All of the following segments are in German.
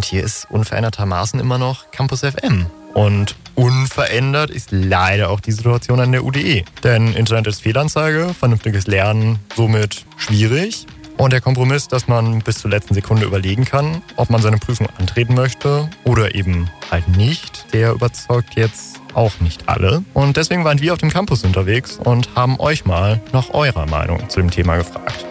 Und hier ist unverändertermaßen immer noch Campus FM. Und unverändert ist leider auch die Situation an der UDE. Denn Internet ist Fehlanzeige, vernünftiges Lernen somit schwierig. Und der Kompromiss, dass man bis zur letzten Sekunde überlegen kann, ob man seine Prüfung antreten möchte oder eben halt nicht, der überzeugt jetzt auch nicht alle. Und deswegen waren wir auf dem Campus unterwegs und haben euch mal nach eurer Meinung zu dem Thema gefragt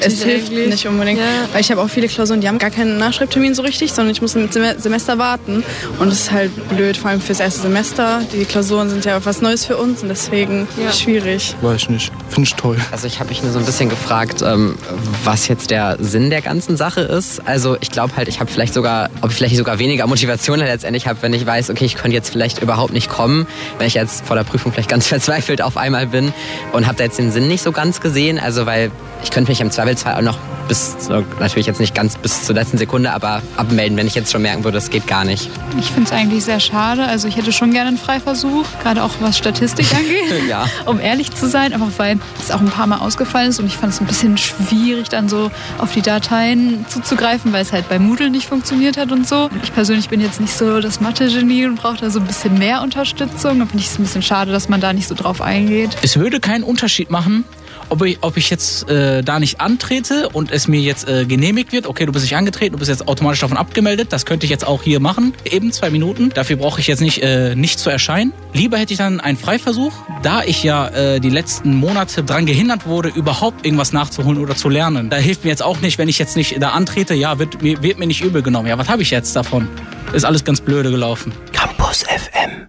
es hilft eigentlich. nicht unbedingt. Ja. Weil ich habe auch viele Klausuren, die haben gar keinen Nachschreibtermin so richtig, sondern ich muss im Semester warten. Und das ist halt blöd, vor allem fürs erste Semester. Die Klausuren sind ja was Neues für uns und deswegen ja. schwierig. Weiß ich nicht. Finde ich toll. Also ich habe mich nur so ein bisschen gefragt, ähm, was jetzt der Sinn der ganzen Sache ist. Also ich glaube halt, ich habe vielleicht sogar, ob ich vielleicht sogar weniger Motivation letztendlich habe, wenn ich weiß, okay, ich könnte jetzt vielleicht überhaupt nicht kommen, wenn ich jetzt vor der Prüfung vielleicht ganz verzweifelt auf einmal bin und habe da jetzt den Sinn nicht so ganz gesehen. Also weil ich könnte mich im Zweifelsfall auch noch bis, natürlich jetzt nicht ganz bis zur letzten Sekunde, aber abmelden, wenn ich jetzt schon merken würde, das geht gar nicht. Ich finde es eigentlich sehr schade. Also ich hätte schon gerne einen Freiversuch, gerade auch was Statistik angeht, ja. um ehrlich zu sein, einfach weil es auch ein paar Mal ausgefallen ist und ich fand es ein bisschen schwierig, dann so auf die Dateien zuzugreifen, weil es halt bei Moodle nicht funktioniert hat und so. Ich persönlich bin jetzt nicht so das Mathe-Genie und brauche da so ein bisschen mehr Unterstützung. Da finde ich es ein bisschen schade, dass man da nicht so drauf eingeht. Es würde keinen Unterschied machen, ob ich, ob ich jetzt äh, da nicht antrete und es mir jetzt äh, genehmigt wird, okay, du bist nicht angetreten, du bist jetzt automatisch davon abgemeldet, das könnte ich jetzt auch hier machen, eben zwei Minuten. Dafür brauche ich jetzt nicht, äh, nicht zu erscheinen. Lieber hätte ich dann einen Freiversuch, da ich ja äh, die letzten Monate daran gehindert wurde, überhaupt irgendwas nachzuholen oder zu lernen. Da hilft mir jetzt auch nicht, wenn ich jetzt nicht da antrete, ja, wird, wird mir nicht übel genommen. Ja, was habe ich jetzt davon? Ist alles ganz blöde gelaufen. Campus FM.